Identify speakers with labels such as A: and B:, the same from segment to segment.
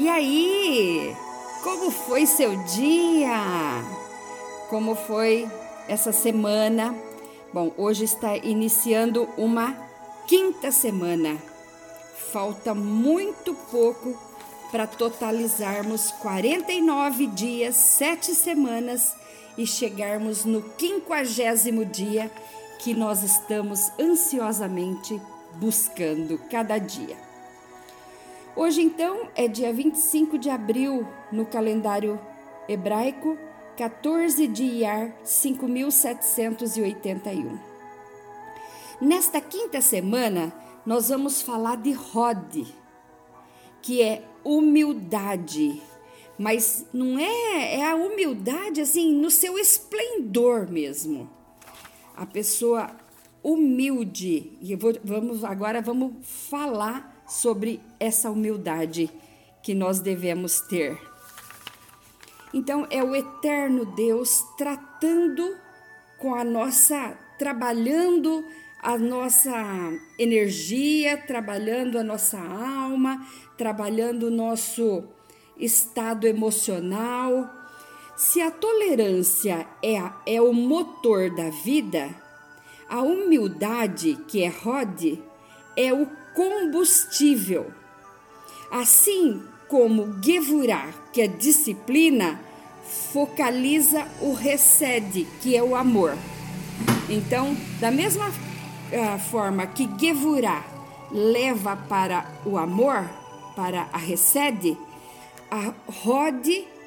A: E aí? Como foi seu dia? Como foi essa semana? Bom, hoje está iniciando uma quinta semana. Falta muito pouco para totalizarmos 49 dias, sete semanas e chegarmos no quinquagésimo dia que nós estamos ansiosamente buscando cada dia. Hoje, então, é dia 25 de abril no calendário hebraico, 14 de Iar 5781. Nesta quinta semana, nós vamos falar de Rod, que é humildade. Mas não é, é a humildade assim, no seu esplendor mesmo. A pessoa humilde. E vou, vamos agora vamos falar sobre essa humildade que nós devemos ter. Então, é o eterno Deus tratando com a nossa, trabalhando a nossa energia, trabalhando a nossa alma, trabalhando o nosso estado emocional. Se a tolerância é, é o motor da vida, a humildade, que é Rod, é o combustível. Assim como Gevurah, que é disciplina, focaliza o recede, que é o amor. Então, da mesma uh, forma que Gevurah leva para o amor, para a recede, a Rod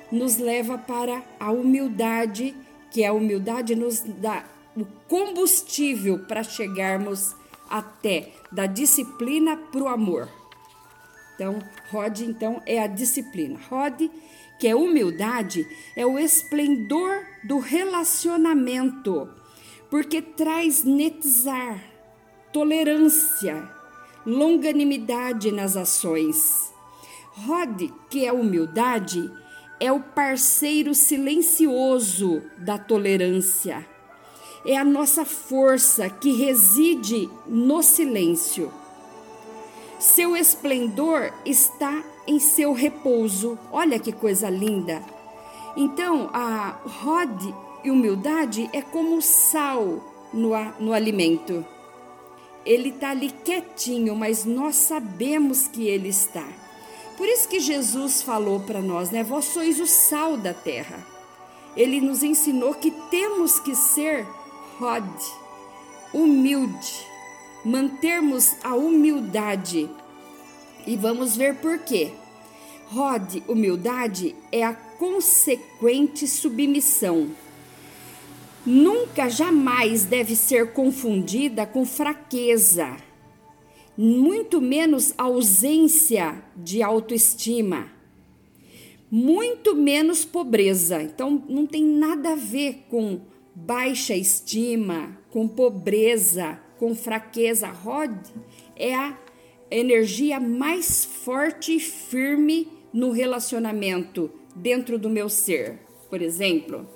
A: nos leva para a humildade, que a humildade nos dá o combustível para chegarmos até da disciplina para o amor. Então, Rod então é a disciplina. Rod, que é humildade, é o esplendor do relacionamento, porque traz netizar, tolerância, longanimidade nas ações. Rod, que é humildade, é o parceiro silencioso da tolerância é a nossa força que reside no silêncio. Seu esplendor está em seu repouso. Olha que coisa linda. Então, a rod e humildade é como sal no, no alimento. Ele está ali quietinho, mas nós sabemos que ele está. Por isso que Jesus falou para nós, né? Vós sois o sal da terra. Ele nos ensinou que temos que ser Rod, humilde, mantermos a humildade. E vamos ver por quê. Rod, humildade, é a consequente submissão. Nunca, jamais deve ser confundida com fraqueza, muito menos ausência de autoestima, muito menos pobreza. Então, não tem nada a ver com baixa estima, com pobreza, com fraqueza. Rod é a energia mais forte e firme no relacionamento dentro do meu ser. Por exemplo,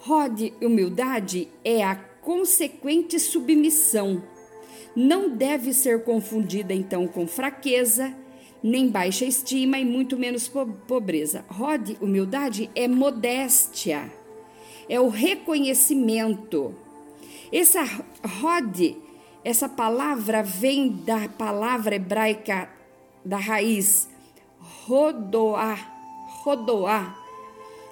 A: Rod, humildade é a consequente submissão. Não deve ser confundida então com fraqueza, nem baixa estima e muito menos pobreza. Rod, humildade é modéstia é o reconhecimento. Essa rod, essa palavra vem da palavra hebraica da raiz rodoar, rodoar.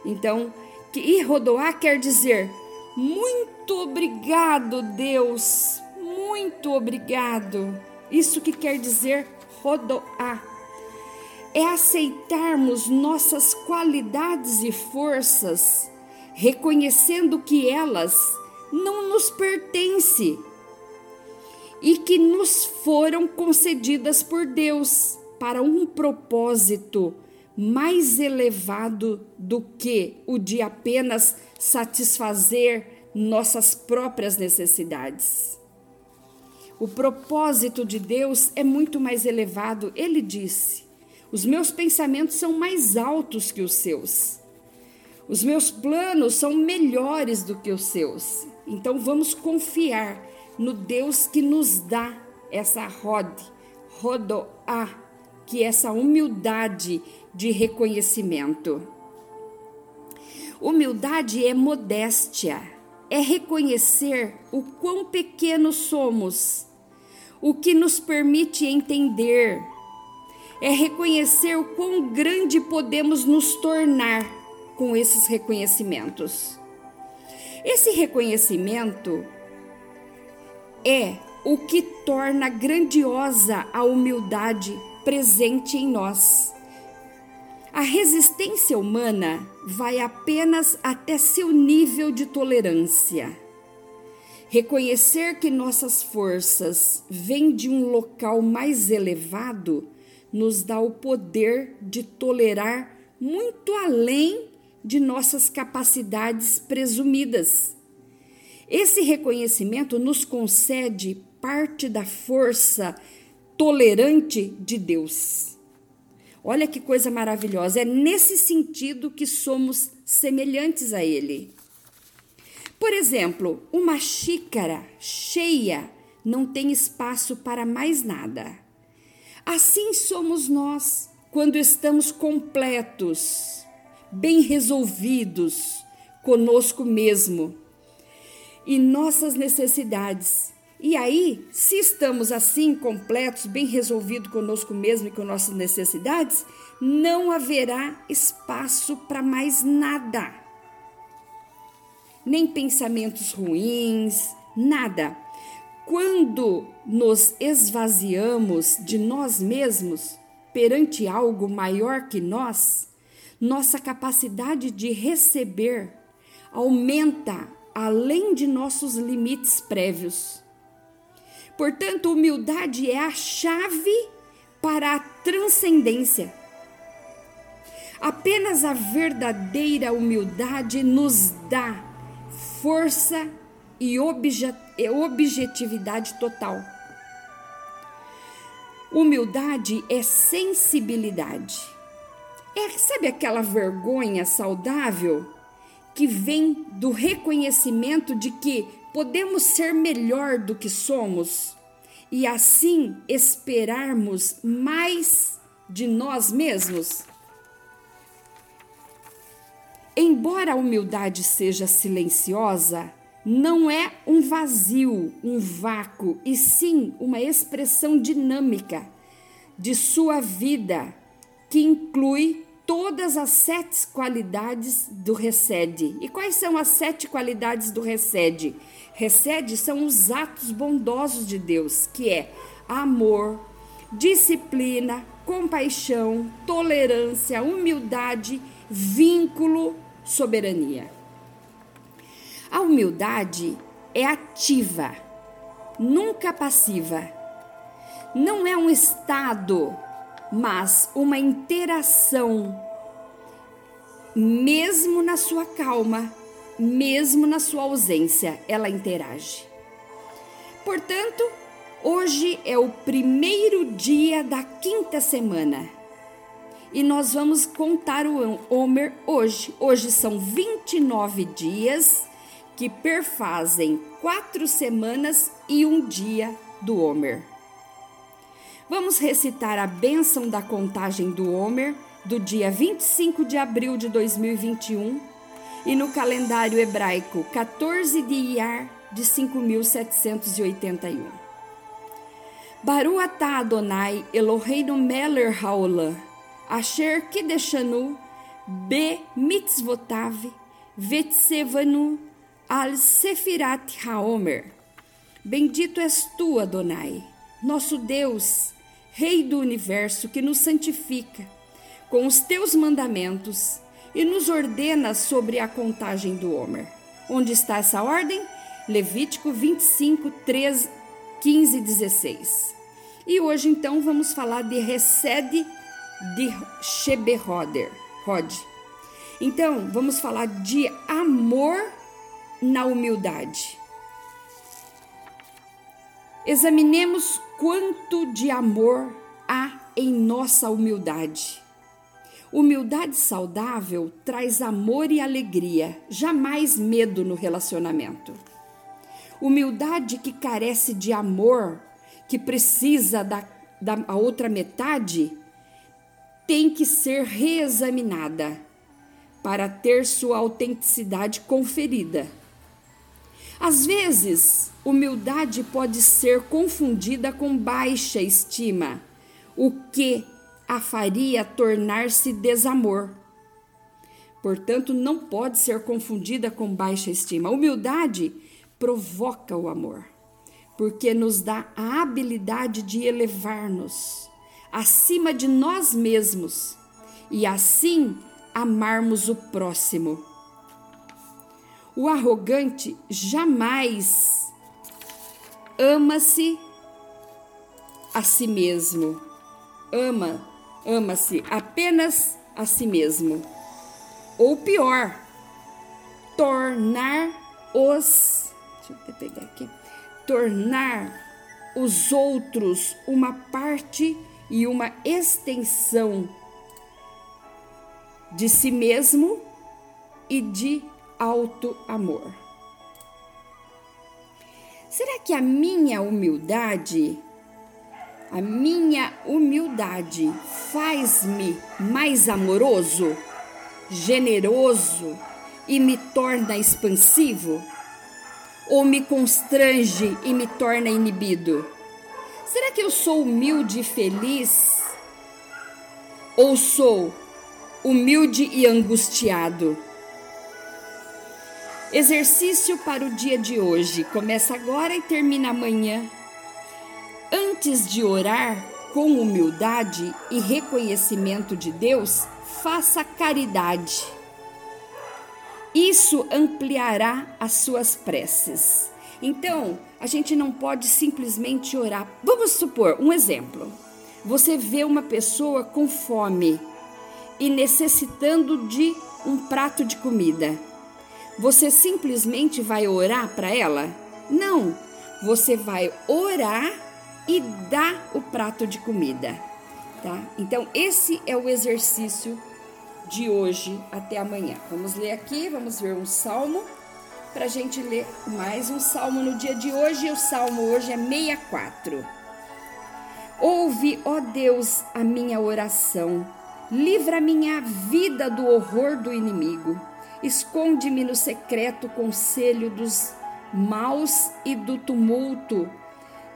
A: Então, que e rodoar quer dizer muito obrigado, Deus, muito obrigado. Isso que quer dizer rodoar. É aceitarmos nossas qualidades e forças reconhecendo que elas não nos pertencem e que nos foram concedidas por Deus para um propósito mais elevado do que o de apenas satisfazer nossas próprias necessidades. O propósito de Deus é muito mais elevado. Ele disse: Os meus pensamentos são mais altos que os seus. Os meus planos são melhores do que os seus. Então vamos confiar no Deus que nos dá essa rode, rodoá, que essa humildade de reconhecimento. Humildade é modéstia, é reconhecer o quão pequenos somos, o que nos permite entender, é reconhecer o quão grande podemos nos tornar com esses reconhecimentos. Esse reconhecimento é o que torna grandiosa a humildade presente em nós. A resistência humana vai apenas até seu nível de tolerância. Reconhecer que nossas forças vêm de um local mais elevado nos dá o poder de tolerar muito além de nossas capacidades presumidas. Esse reconhecimento nos concede parte da força tolerante de Deus. Olha que coisa maravilhosa, é nesse sentido que somos semelhantes a Ele. Por exemplo, uma xícara cheia não tem espaço para mais nada. Assim somos nós quando estamos completos, bem resolvidos conosco mesmo e nossas necessidades. E aí, se estamos assim, completos, bem resolvidos conosco mesmo e com nossas necessidades, não haverá espaço para mais nada. Nem pensamentos ruins, nada. Quando nos esvaziamos de nós mesmos perante algo maior que nós, nossa capacidade de receber aumenta além de nossos limites prévios. Portanto, humildade é a chave para a transcendência. Apenas a verdadeira humildade nos dá força e objetividade total. Humildade é sensibilidade. É, sabe aquela vergonha saudável que vem do reconhecimento de que podemos ser melhor do que somos e assim esperarmos mais de nós mesmos? Embora a humildade seja silenciosa, não é um vazio, um vácuo, e sim uma expressão dinâmica de sua vida que inclui todas as sete qualidades do recede. E quais são as sete qualidades do recede? Recede são os atos bondosos de Deus, que é amor, disciplina, compaixão, tolerância, humildade, vínculo, soberania. A humildade é ativa, nunca passiva. Não é um estado mas uma interação, mesmo na sua calma, mesmo na sua ausência, ela interage. Portanto, hoje é o primeiro dia da quinta semana e nós vamos contar o Homer hoje. Hoje são 29 dias que perfazem quatro semanas e um dia do Homer. Vamos recitar a bênção da contagem do Homer do dia 25 de abril de 2021 e no calendário hebraico 14 de Iyar de 5781. Baru atah Adonai Eloheinu meler haolam asher kideshanu be mitzvotav vetsevanu al sefirat haomer. Bendito és tu, Adonai, nosso Deus, Rei do universo, que nos santifica com os teus mandamentos e nos ordena sobre a contagem do Homer. Onde está essa ordem? Levítico 25, 13, 15 e 16. E hoje então vamos falar de Recede de Sheberoder. Rod. Então, vamos falar de amor na humildade. Examinemos quanto de amor há em nossa humildade. Humildade saudável traz amor e alegria, jamais medo no relacionamento. Humildade que carece de amor, que precisa da, da outra metade, tem que ser reexaminada para ter sua autenticidade conferida. Às vezes, humildade pode ser confundida com baixa estima, o que a faria tornar-se desamor. Portanto, não pode ser confundida com baixa estima. humildade provoca o amor, porque nos dá a habilidade de elevar-nos acima de nós mesmos e assim amarmos o próximo. O arrogante jamais ama-se a si mesmo. Ama, ama-se apenas a si mesmo. Ou pior, tornar os deixa eu pegar aqui, tornar os outros uma parte e uma extensão de si mesmo e de alto amor. Será que a minha humildade, a minha humildade faz-me mais amoroso, generoso e me torna expansivo? Ou me constrange e me torna inibido? Será que eu sou humilde e feliz? Ou sou humilde e angustiado? Exercício para o dia de hoje. Começa agora e termina amanhã. Antes de orar com humildade e reconhecimento de Deus, faça caridade. Isso ampliará as suas preces. Então, a gente não pode simplesmente orar. Vamos supor um exemplo. Você vê uma pessoa com fome e necessitando de um prato de comida você simplesmente vai orar para ela? Não, você vai orar e dar o prato de comida, tá? Então, esse é o exercício de hoje até amanhã. Vamos ler aqui, vamos ver um salmo para a gente ler mais um salmo no dia de hoje. O salmo hoje é 64. Ouve, ó Deus, a minha oração, livra minha vida do horror do inimigo Esconde-me no secreto conselho dos maus e do tumulto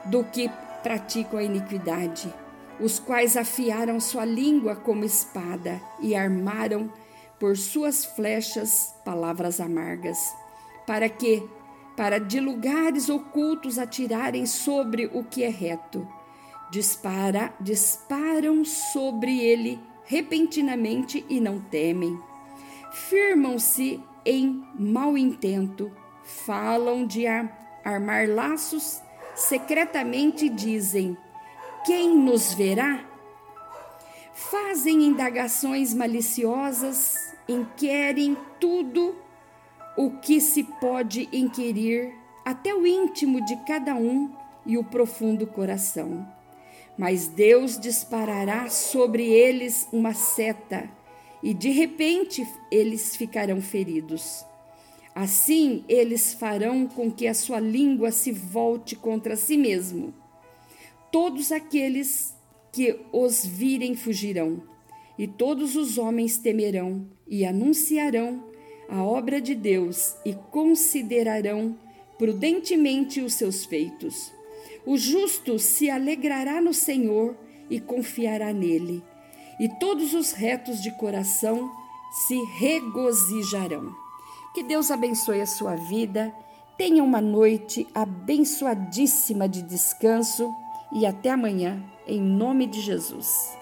A: do que praticam a iniquidade, os quais afiaram sua língua como espada e armaram por suas flechas palavras amargas, para que, para de lugares ocultos atirarem sobre o que é reto, dispara, disparam sobre ele repentinamente e não temem firmam-se em mau intento, falam de armar laços, secretamente dizem: Quem nos verá? Fazem indagações maliciosas, inquerem tudo o que se pode inquirir, até o íntimo de cada um e o profundo coração. Mas Deus disparará sobre eles uma seta e de repente eles ficarão feridos. Assim eles farão com que a sua língua se volte contra si mesmo. Todos aqueles que os virem fugirão, e todos os homens temerão e anunciarão a obra de Deus e considerarão prudentemente os seus feitos. O justo se alegrará no Senhor e confiará nele e todos os retos de coração se regozijarão. Que Deus abençoe a sua vida. Tenha uma noite abençoadíssima de descanso e até amanhã, em nome de Jesus.